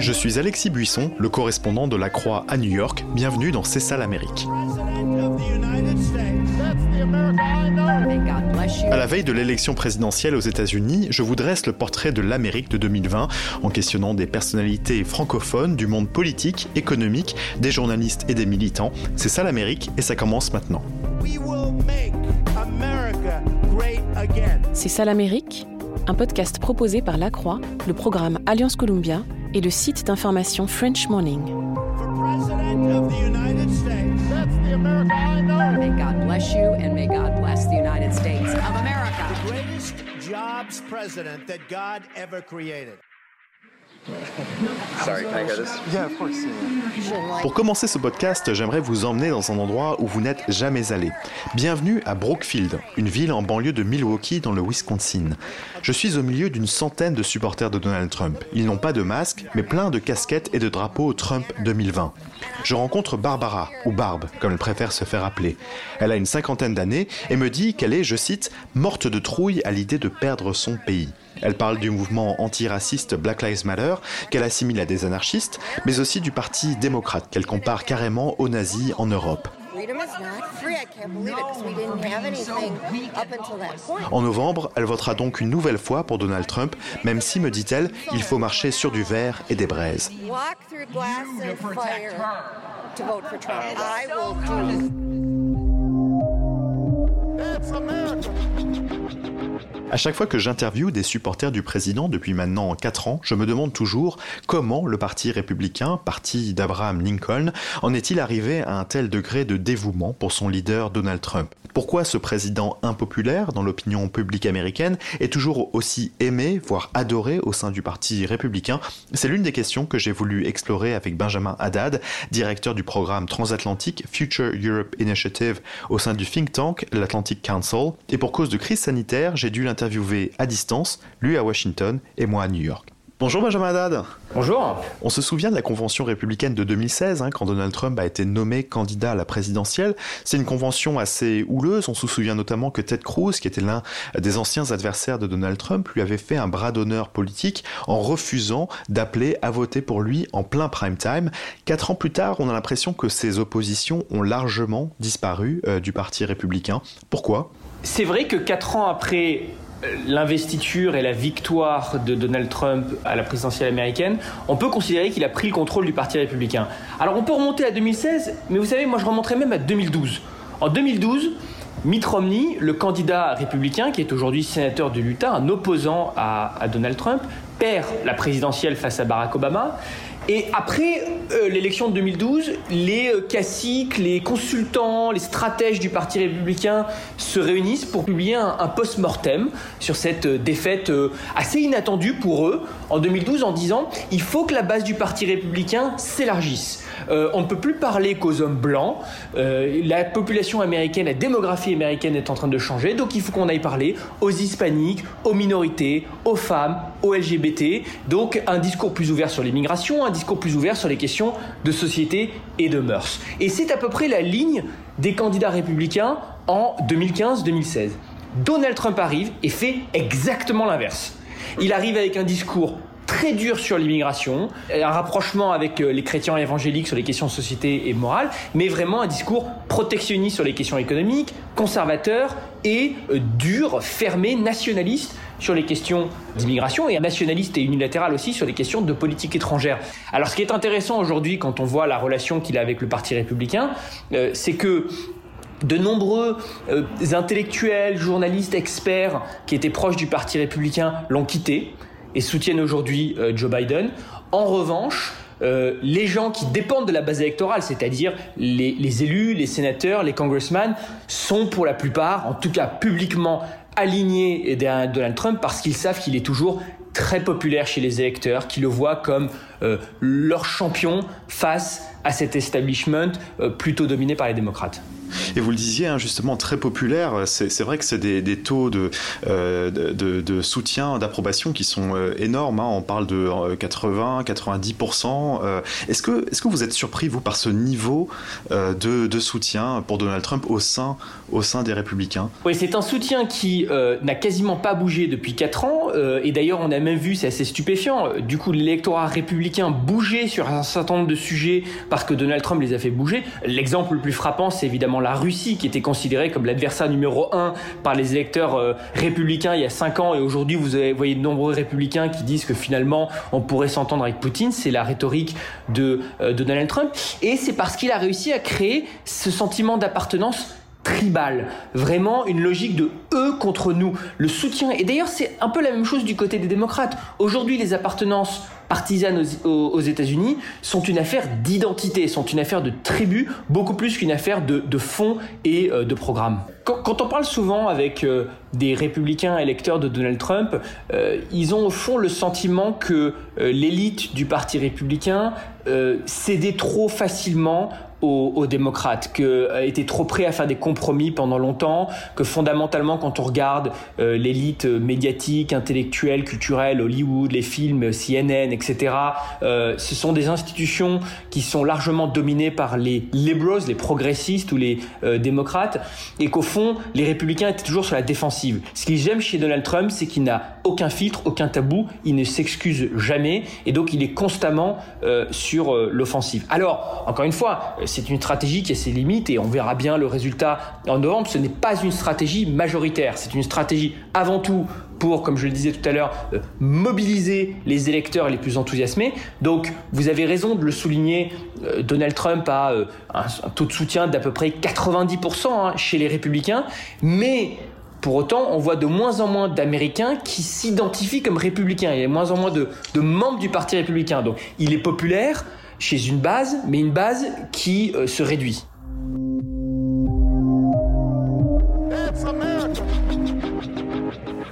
Je suis Alexis Buisson, le correspondant de la Croix à New York. Bienvenue dans C'est ça l'Amérique. À la veille de l'élection présidentielle aux États-Unis, je vous dresse le portrait de l'Amérique de 2020 en questionnant des personnalités francophones du monde politique, économique, des journalistes et des militants. C'est ça l'Amérique et ça commence maintenant. C'est ça l'Amérique? Un podcast proposé par La Croix, le programme Alliance Columbia et le site d'information French Morning. May God bless you and may God bless the Pour commencer ce podcast, j'aimerais vous emmener dans un endroit où vous n'êtes jamais allé. Bienvenue à Brookfield, une ville en banlieue de Milwaukee dans le Wisconsin. Je suis au milieu d'une centaine de supporters de Donald Trump. Ils n'ont pas de masque, mais plein de casquettes et de drapeaux Trump 2020. Je rencontre Barbara, ou Barbe, comme elle préfère se faire appeler. Elle a une cinquantaine d'années et me dit qu'elle est, je cite, morte de trouille à l'idée de perdre son pays. Elle parle du mouvement antiraciste Black Lives Matter, qu'elle assimile à des anarchistes, mais aussi du Parti démocrate, qu'elle compare carrément aux nazis en Europe. En novembre, elle votera donc une nouvelle fois pour Donald Trump, même si, me dit-elle, il faut marcher sur du verre et des braises. À chaque fois que j'interviewe des supporters du président depuis maintenant 4 ans, je me demande toujours comment le Parti républicain, parti d'Abraham Lincoln, en est-il arrivé à un tel degré de dévouement pour son leader Donald Trump? Pourquoi ce président impopulaire dans l'opinion publique américaine est toujours aussi aimé, voire adoré au sein du Parti républicain? C'est l'une des questions que j'ai voulu explorer avec Benjamin Haddad, directeur du programme transatlantique Future Europe Initiative au sein du think tank l'Atlantic Council. Et pour cause de crise sanitaire, j'ai dû interviewé à distance, lui à Washington et moi à New York. Bonjour Benjamin Haddad. Bonjour. On se souvient de la convention républicaine de 2016, hein, quand Donald Trump a été nommé candidat à la présidentielle. C'est une convention assez houleuse. On se souvient notamment que Ted Cruz, qui était l'un des anciens adversaires de Donald Trump, lui avait fait un bras d'honneur politique en refusant d'appeler à voter pour lui en plein prime time. Quatre ans plus tard, on a l'impression que ces oppositions ont largement disparu euh, du Parti républicain. Pourquoi? C'est vrai que quatre ans après l'investiture et la victoire de Donald Trump à la présidentielle américaine, on peut considérer qu'il a pris le contrôle du Parti républicain. Alors on peut remonter à 2016, mais vous savez, moi je remonterais même à 2012. En 2012, Mitt Romney, le candidat républicain qui est aujourd'hui sénateur de l'Utah, un opposant à, à Donald Trump, perd la présidentielle face à Barack Obama et après euh, l'élection de 2012, les euh, caciques, les consultants, les stratèges du Parti républicain se réunissent pour publier un, post-mortem sur cette euh, défaite assez inattendue pour eux en 2012 en disant il faut que la base du Parti républicain s'élargisse. on ne peut plus parler qu'aux hommes blancs. la population américaine, la démographie américaine est en train de changer, donc il faut qu'on aille parler aux hispaniques, aux minorités, aux femmes, aux LGBT. Donc un discours plus ouvert sur l'immigration, un discours plus ouvert sur les questions de société et de mœurs. Et c'est à peu près la ligne des candidats républicains en 2015-2016. Donald Trump arrive et fait exactement l'inverse. Il arrive avec un discours très dur sur l'immigration, un rapprochement avec euh, les chrétiens évangéliques sur les questions de société et morale, mais vraiment un discours protectionniste sur les questions économiques, conservateur et euh, dur, fermé, nationaliste sur les questions d'immigration et nationaliste et unilatéral aussi sur les questions de politique étrangère. Alors ce qui est intéressant aujourd'hui quand on voit la relation qu'il a avec le Parti républicain, euh, c'est que de nombreux euh, intellectuels, journalistes, experts qui étaient proches du Parti républicain l'ont quitté et soutiennent aujourd'hui euh, Joe Biden. En revanche, les gens qui dépendent de la base électorale, c'est-à-dire les, élus, les sénateurs, les congressmen, sont pour la plupart, en tout cas publiquement, alignés derrière Donald Trump parce qu'ils savent qu'il est toujours très populaire chez les électeurs, qui le voient comme euh, leur champion face à cet establishment euh, plutôt dominé par les démocrates. Et vous le disiez, hein, justement, très populaire. C'est vrai que c'est des, taux de, de, soutien, d'approbation qui sont énormes. Hein. On parle de 80, 90%. Est-ce que, est que vous êtes surpris, vous, par ce niveau de, soutien pour Donald Trump au sein, au sein des républicains? Oui, c'est un soutien qui n'a quasiment pas bougé depuis 4 ans. et d'ailleurs, on a même vu, c'est assez stupéfiant, du coup, l'électorat républicain bougeait sur un certain nombre de sujets parce que Donald Trump les a fait bouger. L'exemple le plus frappant, c'est évidemment la Russie, qui était considérée comme l'adversaire numéro un par les électeurs euh, républicains il y a 5 ans. Et aujourd'hui, vous voyez de nombreux républicains qui disent que finalement, on pourrait s'entendre avec Poutine. C'est la rhétorique de, euh, de Donald Trump. Et c'est parce qu'il a réussi à créer ce sentiment d'appartenance tribal, vraiment une logique de eux contre nous, le soutien. Et d'ailleurs, c'est un peu la même chose du côté des démocrates. Aujourd'hui, les appartenances partisanes aux, États-Unis sont une affaire d'identité, sont une affaire de tribu, beaucoup plus qu'une affaire de, de fond et euh, de programme. Quand, on parle souvent avec euh, des républicains électeurs de Donald Trump, euh, ils ont au fond le sentiment que l'élite du parti républicain cédait trop facilement aux, démocrates, que euh, était trop prêt à faire des compromis pendant longtemps, que fondamentalement quand on regarde euh, l'élite médiatique, intellectuelle, culturelle, Hollywood, les films, CNN, etc., euh, ce sont des institutions qui sont largement dominées par les liberals, les progressistes ou les démocrates, et qu'au fond les républicains étaient toujours sur la défensive. Ce que j'aime chez Donald Trump, c'est qu'il n'a aucun filtre, aucun tabou, il ne s'excuse jamais, et donc il est constamment sur l'offensive. Alors, encore une fois, c'est une stratégie qui a ses limites et on verra bien le résultat en novembre. Ce n'est pas une stratégie majoritaire, c'est une stratégie avant tout pour, comme je le disais tout à l'heure, euh, mobiliser les électeurs les plus enthousiasmés. Donc, vous avez raison de le souligner, euh, Donald Trump a euh, un, taux de soutien d'à peu près 90% hein, chez les républicains, mais pour autant, on voit de moins en moins d'Américains qui s'identifient comme républicains. Il y a de moins en moins de, de membres du Parti républicain. Donc, il est populaire, chez une base, mais une base qui euh, se réduit.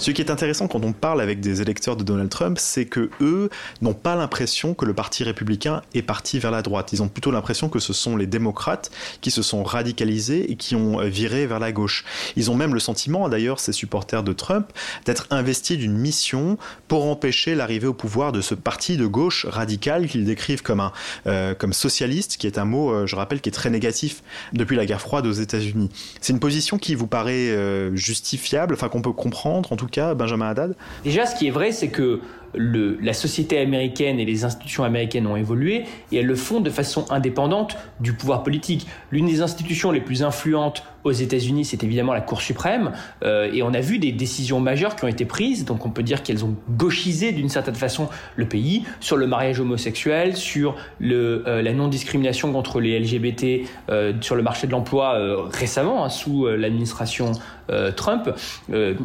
Ce qui est intéressant quand on parle avec des électeurs de Donald Trump, c'est que eux n'ont pas l'impression que le Parti républicain est parti vers la droite. Ils ont plutôt l'impression que ce sont les démocrates qui se sont radicalisés et qui ont viré vers la gauche. Ils ont même le sentiment, d'ailleurs, ces supporters de Trump, d'être investis d'une mission pour empêcher l'arrivée au pouvoir de ce parti de gauche radical qu'ils décrivent comme un euh, comme socialiste, qui est un mot, euh, je rappelle, qui est très négatif depuis la guerre froide aux États-Unis. C'est une position qui vous paraît euh, justifiable, enfin qu'on peut comprendre en tout Benjamin Haddad. Déjà, ce qui est vrai, c'est que la société américaine et les institutions américaines ont évolué et elles le font de façon indépendante du pouvoir politique. L'une des institutions les plus influentes aux États-Unis, c'est évidemment la Cour suprême, euh, et on a vu des décisions majeures qui ont été prises, donc on peut dire qu'elles ont gauchisé d'une certaine façon le pays sur le mariage homosexuel, sur euh, la non-discrimination contre les LGBT euh, sur le marché de l'emploi récemment, hein, sous l'administration Trump.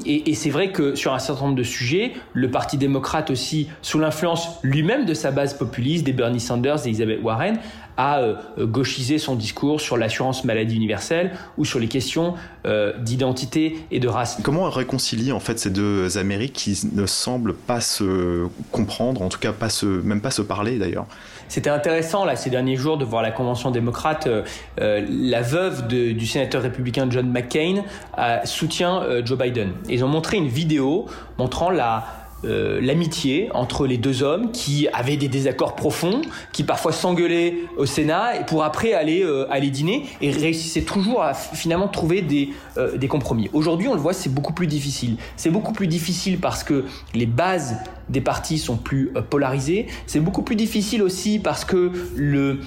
et, et c'est vrai que sur un certain nombre de sujets, le Parti démocrate aussi, sous l'influence lui-même de sa base populiste, des Bernie Sanders, des Elizabeth Warren, a euh, gauchisé son discours sur l'assurance maladie universelle ou sur les questions euh, d'identité et de race. Comment réconcilier en fait ces deux Amériques qui ne semblent pas se comprendre, en tout cas pas se, même pas se parler d'ailleurs? C'était intéressant là ces derniers jours de voir la convention démocrate. Euh, la veuve du sénateur républicain John McCain soutient Joe Biden. ils ont montré une vidéo montrant la euh, l'amitié entre les deux hommes qui avaient des désaccords profonds, qui parfois s'engueulaient au Sénat et pour après aller euh, dîner et réussissaient toujours à finalement trouver des euh, des compromis. Aujourd'hui, on le voit, c'est beaucoup plus difficile. C'est beaucoup plus difficile parce que les bases des partis sont plus polarisées. C'est beaucoup plus difficile aussi parce que le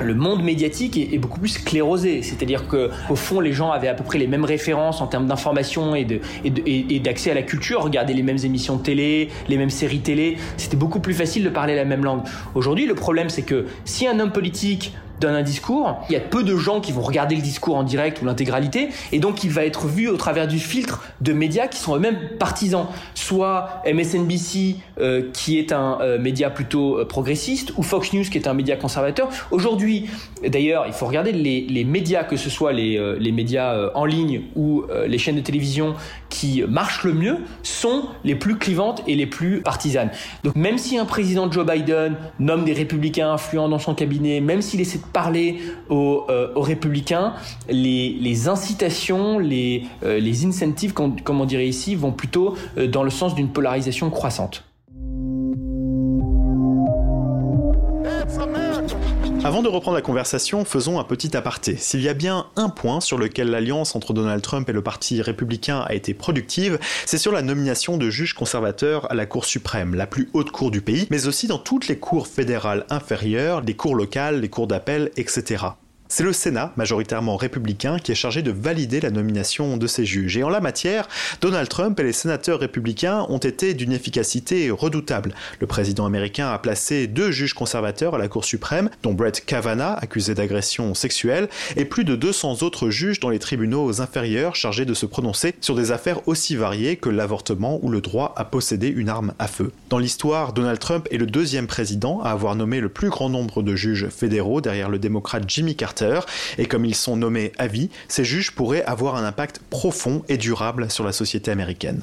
le monde médiatique est, beaucoup plus sclérosé. C'est-à-dire qu'au fond, les gens avaient à peu près les mêmes références en termes d'information et, d'accès à la culture. Regarder les mêmes émissions de télé, les mêmes séries télé. C'était beaucoup plus facile de parler la même langue. Aujourd'hui, le problème, c'est que si un homme politique donne un discours, il y a peu de gens qui vont regarder le discours en direct ou l'intégralité, et donc il va être vu au travers du filtre de médias qui sont eux-mêmes partisans, soit MSNBC euh, qui est un euh, média plutôt euh, progressiste, ou Fox News qui est un média conservateur. Aujourd'hui, d'ailleurs, il faut regarder les, médias, que ce soit les, les médias en ligne ou les chaînes de télévision qui marchent le mieux, sont les plus clivantes et les plus partisanes. Donc même si un président Joe Biden nomme des républicains influents dans son cabinet, même s'il essaie de parler aux, républicains, les, incitations, les, les incentives, comme on dirait ici, vont plutôt dans le sens d'une polarisation croissante. Avant de reprendre la conversation, faisons un petit aparté. S'il y a bien un point sur lequel l'alliance entre Donald Trump et le Parti républicain a été productive, c'est sur la nomination de juges conservateurs à la Cour suprême, la plus haute cour du pays, mais aussi dans toutes les cours fédérales inférieures, les cours locales, les cours d'appel, etc. C'est le Sénat, majoritairement républicain, qui est chargé de valider la nomination de ces juges. Et en la matière, Donald Trump et les sénateurs républicains ont été d'une efficacité redoutable. Le président américain a placé deux juges conservateurs à la Cour suprême, dont Brett Kavanaugh, accusé d'agression sexuelle, et plus de 200 autres juges dans les tribunaux inférieurs chargés de se prononcer sur des affaires aussi variées que l'avortement ou le droit à posséder une arme à feu. Dans l'histoire, Donald Trump est le deuxième président à avoir nommé le plus grand nombre de juges fédéraux derrière le démocrate Jimmy Carter et comme ils sont nommés à vie, ces juges pourraient avoir un impact profond et durable sur la société américaine.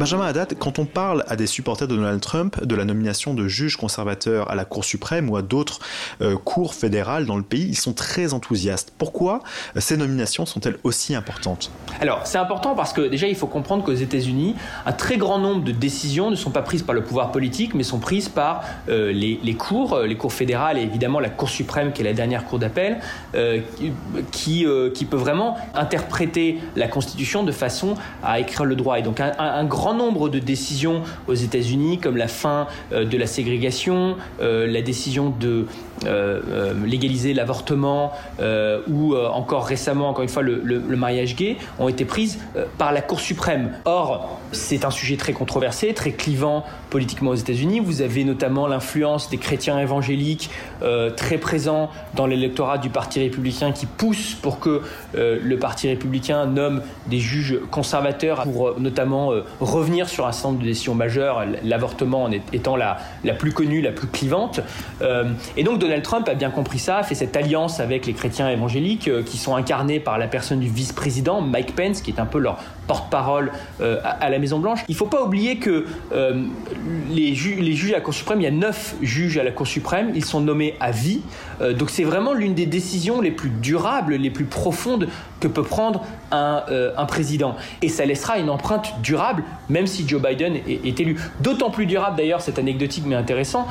Benjamin Haddad, quand on parle à des supporters de Donald Trump de la nomination de juges conservateurs à la Cour suprême ou à d'autres euh, cours fédérales dans le pays, ils sont très enthousiastes. Pourquoi euh, ces nominations sont-elles aussi importantes? Alors, c'est important parce que déjà, il faut comprendre qu'aux États-Unis, un très grand nombre de décisions ne sont pas prises par le pouvoir politique, mais sont prises par euh, les, cours, les cours fédérales et évidemment la Cour suprême, qui est la dernière cour d'appel, qui, qui peut vraiment interpréter la Constitution de façon à écrire le droit. Et donc, un grand nombre de décisions aux États-Unis, comme la fin euh, de la ségrégation, euh, la décision de légaliser l'avortement, ou encore récemment, encore une fois, le, mariage gay, ont été prises par la Cour suprême. Or, c'est un sujet très controversé, très clivant politiquement aux États-Unis. Vous avez notamment l'influence des chrétiens évangéliques très présents dans l'électorat du Parti républicain qui pousse pour que le Parti républicain nomme des juges conservateurs pour notamment revenir sur un certain de décisions majeures, l'avortement en étant la, la plus connue, la plus clivante. Euh, et donc Donald Trump a bien compris ça, fait cette alliance avec les chrétiens évangéliques euh, qui sont incarnés par la personne du vice-président Mike Pence, qui est un peu leur porte-parole euh, à, la Maison-Blanche. Il ne faut pas oublier que les, les, juges à la Cour suprême, il y a neuf juges à la Cour suprême, ils sont nommés à vie. Donc c'est vraiment l'une des décisions les plus durables, les plus profondes que peut prendre un, un président. Et ça laissera une empreinte durable même si Joe Biden est, élu. D'autant plus durable d'ailleurs, c'est anecdotique mais intéressant,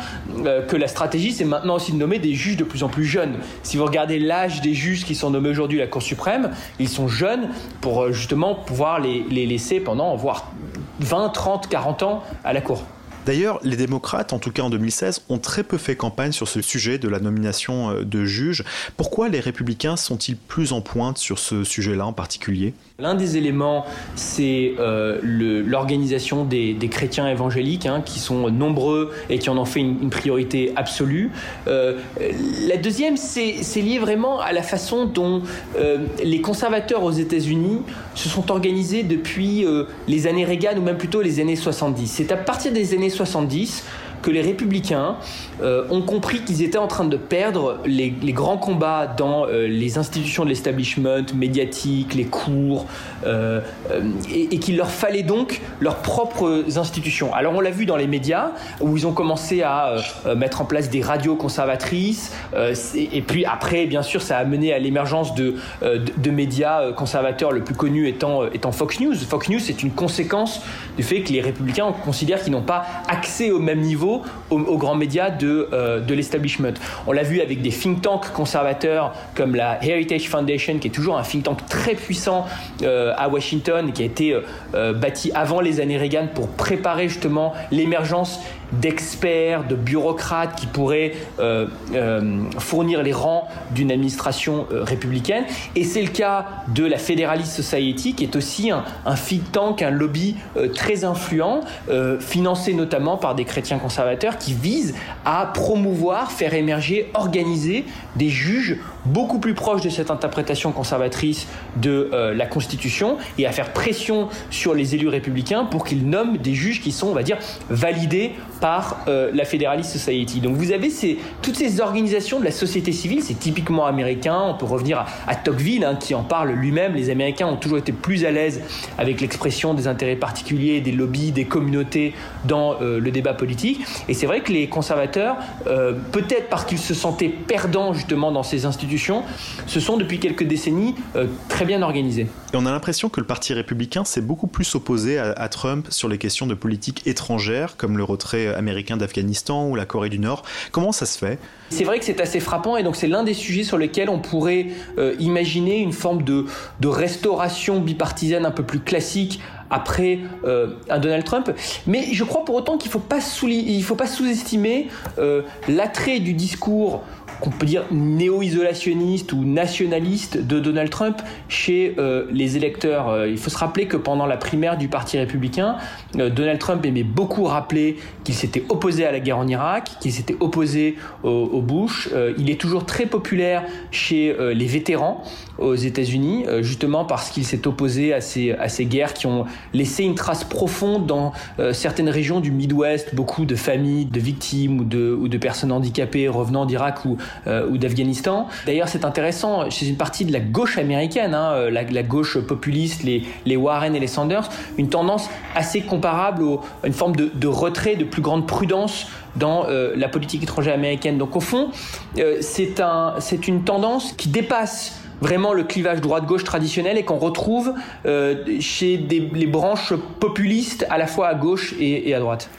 euh, que la stratégie c'est maintenant aussi de nommer des juges de plus en plus jeunes. Si vous regardez l'âge des juges qui sont nommés aujourd'hui à la Cour suprême, ils sont jeunes pour euh, justement pouvoir les, les laisser pendant voire 20, 30, 40 ans à la Cour. D'ailleurs, les démocrates, en tout cas en 2016, ont très peu fait campagne sur ce sujet de la nomination euh, de juges. Pourquoi les républicains sont-ils plus en pointe sur ce sujet-là en particulier? L'un des éléments, c'est euh, l'organisation des, chrétiens évangéliques, hein, qui sont nombreux et qui en ont fait une, priorité absolue. Euh, la deuxième, c'est lié vraiment à la façon dont les conservateurs aux États-Unis se sont organisés depuis les années Reagan ou même plutôt les années 70. C'est à partir des années 70 que les républicains euh, ont compris qu'ils étaient en train de perdre les, grands combats dans euh, les institutions de l'establishment médiatique, les cours, euh, et, qu'il leur fallait donc leurs propres institutions. Alors on l'a vu dans les médias, où ils ont commencé à mettre en place des radios conservatrices, et, puis après, bien sûr, ça a mené à l'émergence de, de, médias conservateurs, le plus connu étant, étant Fox News. Fox News, c'est une conséquence du fait que les républicains considèrent qu'ils n'ont pas accès au même niveau aux, grands médias de, euh, de l'establishment. On l'a vu avec des think tanks conservateurs comme la Heritage Foundation, qui est toujours un think tank très puissant euh, à Washington, qui a été euh, bâti avant les années Reagan pour préparer justement l'émergence d'experts, de bureaucrates qui pourraient euh, euh, fournir les rangs d'une administration euh, républicaine. Et c'est le cas de la Federalist Society, qui est aussi un, un think tank, un lobby très influent, financé notamment par des chrétiens conservateurs, qui vise à promouvoir, faire émerger, organiser des juges beaucoup plus proche de cette interprétation conservatrice de la Constitution et à faire pression sur les élus républicains pour qu'ils nomment des juges qui sont, on va dire, validés par euh, la Federalist Society. Donc vous avez toutes ces organisations de la société civile, c'est typiquement américain, on peut revenir à, Tocqueville hein, qui en parle lui-même, les Américains ont toujours été plus à l'aise avec l'expression des intérêts particuliers, des lobbies, des communautés dans euh, le débat politique. Et c'est vrai que les conservateurs, peut-être parce qu'ils se sentaient perdants justement dans ces institutions, se sont depuis quelques décennies très bien organisés. Et on a l'impression que le Parti républicain s'est beaucoup plus opposé à, Trump sur les questions de politique étrangère, comme le retrait américain d'Afghanistan ou la Corée du Nord. Comment ça se fait? C'est vrai que c'est assez frappant et donc c'est l'un des sujets sur lesquels on pourrait euh, imaginer une forme de, restauration bipartisane un peu plus classique après euh, un Donald Trump. Mais je crois pour autant qu'il ne faut pas sous-estimer euh, l'attrait du discours qu'on peut dire néo-isolationniste ou nationaliste de Donald Trump chez euh, les électeurs. Euh, il faut se rappeler que pendant la primaire du Parti républicain, euh, Donald Trump aimait beaucoup rappeler qu'il s'était opposé à la guerre en Irak, qu'il s'était opposé au, Bush. il est toujours très populaire chez les vétérans aux États-Unis, justement parce qu'il s'est opposé à ces, à ces guerres qui ont laissé une trace profonde dans certaines régions du Midwest, beaucoup de familles de victimes ou de, ou de personnes handicapées revenant d'Irak ou euh, ou d'Afghanistan. D'ailleurs, c'est intéressant, chez une partie de la gauche américaine, hein, euh, la, gauche populiste, les, Warren et les Sanders, une tendance assez comparable à une forme de, retrait, de plus grande prudence dans euh, la politique étrangère américaine. Donc au fond, c'est un, une tendance qui dépasse vraiment le clivage droite-gauche traditionnel et qu'on retrouve chez les branches populistes à la fois à gauche et à droite.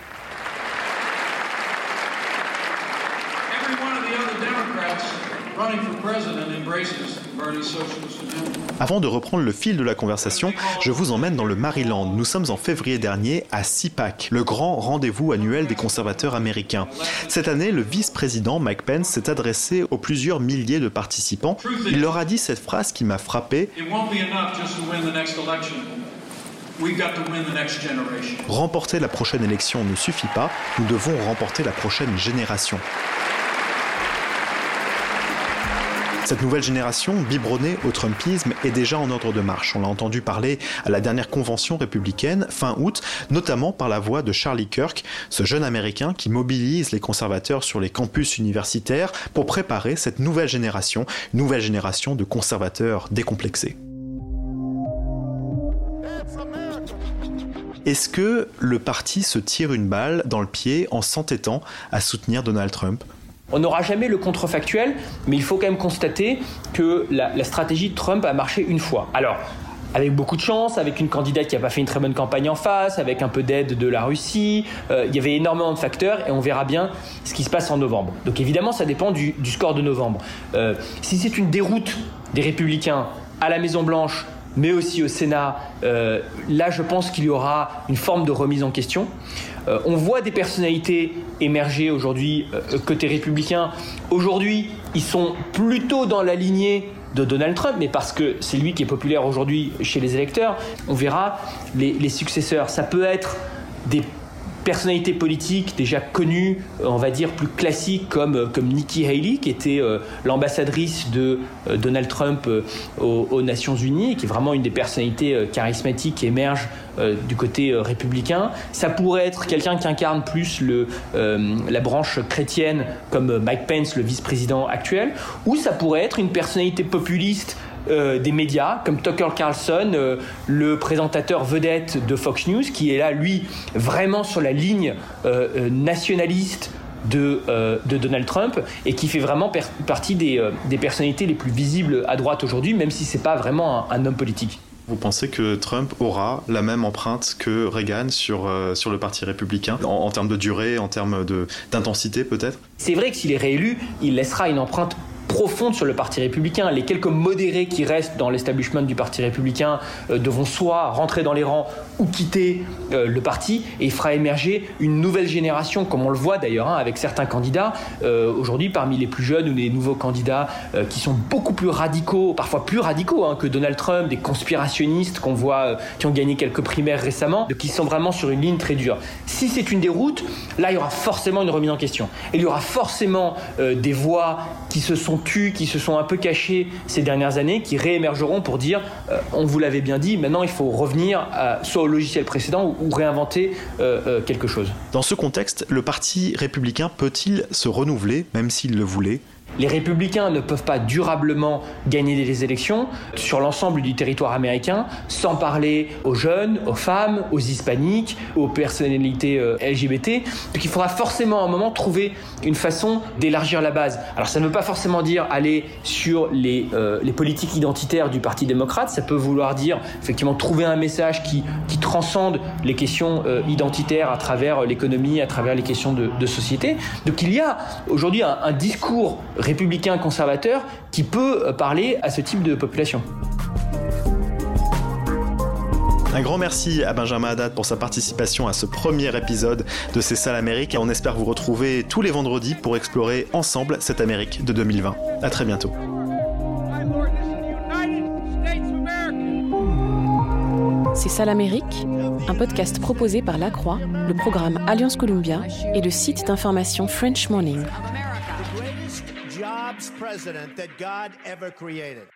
Avant de reprendre le fil de la conversation, je vous emmène dans le Maryland. Nous sommes en février dernier à CPAC, le grand rendez-vous annuel des conservateurs américains. Cette année, le vice-président Mike Pence s'est adressé aux plusieurs milliers de participants. Il leur a dit cette phrase qui m'a frappé. Remporter la prochaine élection ne suffit pas, nous devons remporter la prochaine génération. Cette nouvelle génération, biberonnée au Trumpisme, est déjà en ordre de marche. On l'a entendu parler à la dernière convention républicaine, fin août, notamment par la voix de Charlie Kirk, ce jeune Américain qui mobilise les conservateurs sur les campus universitaires pour préparer cette nouvelle génération, nouvelle génération de conservateurs décomplexés. Est-ce que le parti se tire une balle dans le pied en s'entêtant à soutenir Donald Trump? On n'aura jamais le contrefactuel, mais il faut quand même constater que la, stratégie de Trump a marché une fois. Alors, avec beaucoup de chance, avec une candidate qui n'a pas fait une très bonne campagne en face, avec un peu d'aide de la Russie. Euh, il y avait énormément de facteurs et on verra bien ce qui se passe en novembre. Donc évidemment, ça dépend du, score de novembre. Euh, si c'est une déroute des républicains à la Maison Blanche, mais aussi au Sénat, euh, là je pense qu'il y aura une forme de remise en question. Euh, on voit des personnalités émerger aujourd'hui euh, côté républicain. Aujourd'hui, ils sont plutôt dans la lignée de Donald Trump, mais parce que c'est lui qui est populaire aujourd'hui chez les électeurs. On verra les, les successeurs. Ça peut être des personnalités politiques déjà connues, euh, on va dire plus classiques, comme, euh, comme Nikki Haley, qui était euh, l'ambassadrice de Donald Trump aux, Nations Unies, qui est vraiment une des personnalités charismatiques qui émergent du côté républicain. Ça pourrait être quelqu'un qui incarne plus le, la branche chrétienne, comme Mike Pence, le vice-président actuel, ou ça pourrait être une personnalité populiste euh, des médias comme Tucker Carlson, euh, le présentateur vedette de Fox News, qui est là, lui, vraiment sur la ligne euh, nationaliste de, de, Donald Trump et qui fait vraiment partie des, des, personnalités les plus visibles à droite aujourd'hui, même si c'est pas vraiment un, homme politique. Vous pensez que Trump aura la même empreinte que Reagan sur, sur le Parti républicain, en, en termes de durée, en termes d'intensité peut-être? C'est vrai que s'il est réélu, il laissera une empreinte profonde sur le Parti républicain. Les quelques modérés qui restent dans l'establishment du Parti républicain euh, devront soit rentrer dans les rangs ou quitter euh, le parti et il fera émerger une nouvelle génération, comme on le voit d'ailleurs hein, avec certains candidats euh, aujourd'hui parmi les plus jeunes ou les nouveaux candidats qui sont beaucoup plus radicaux, parfois plus radicaux hein, que Donald Trump, des conspirationnistes qu'on voit qui ont gagné quelques primaires récemment, qui sont vraiment sur une ligne très dure. Si c'est une déroute, là il y aura forcément une remise en question. Et il y aura forcément des voix qui se sont qui se sont un peu cachés ces dernières années, qui réémergeront pour dire euh, on vous l'avait bien dit, maintenant il faut revenir soit au logiciel précédent ou, réinventer euh, euh, quelque chose. Dans ce contexte, le Parti républicain peut-il se renouveler, même s'il le voulait? Les républicains ne peuvent pas durablement gagner des élections sur l'ensemble du territoire américain sans parler aux jeunes, aux femmes, aux hispaniques, aux personnalités euh, LGBT. Donc il faudra forcément à un moment trouver une façon d'élargir la base. Alors ça ne veut pas forcément dire aller sur les, euh, les politiques identitaires du Parti démocrate, ça peut vouloir dire effectivement trouver un message qui, qui transcende les questions euh, identitaires à travers l'économie, à travers les questions de, société. Donc il y a aujourd'hui un discours républicain conservateur qui peut euh, parler à ce type de population. Un grand merci à Benjamin Haddad pour sa participation à ce premier épisode de C'est ça l'Amérique et on espère vous retrouver tous les vendredis pour explorer ensemble cette Amérique de 2020. À très bientôt. C'est ça l'Amérique, un podcast proposé par La Croix, le programme Alliance Columbia et le site d'information French Morning. Jobs president that God ever created.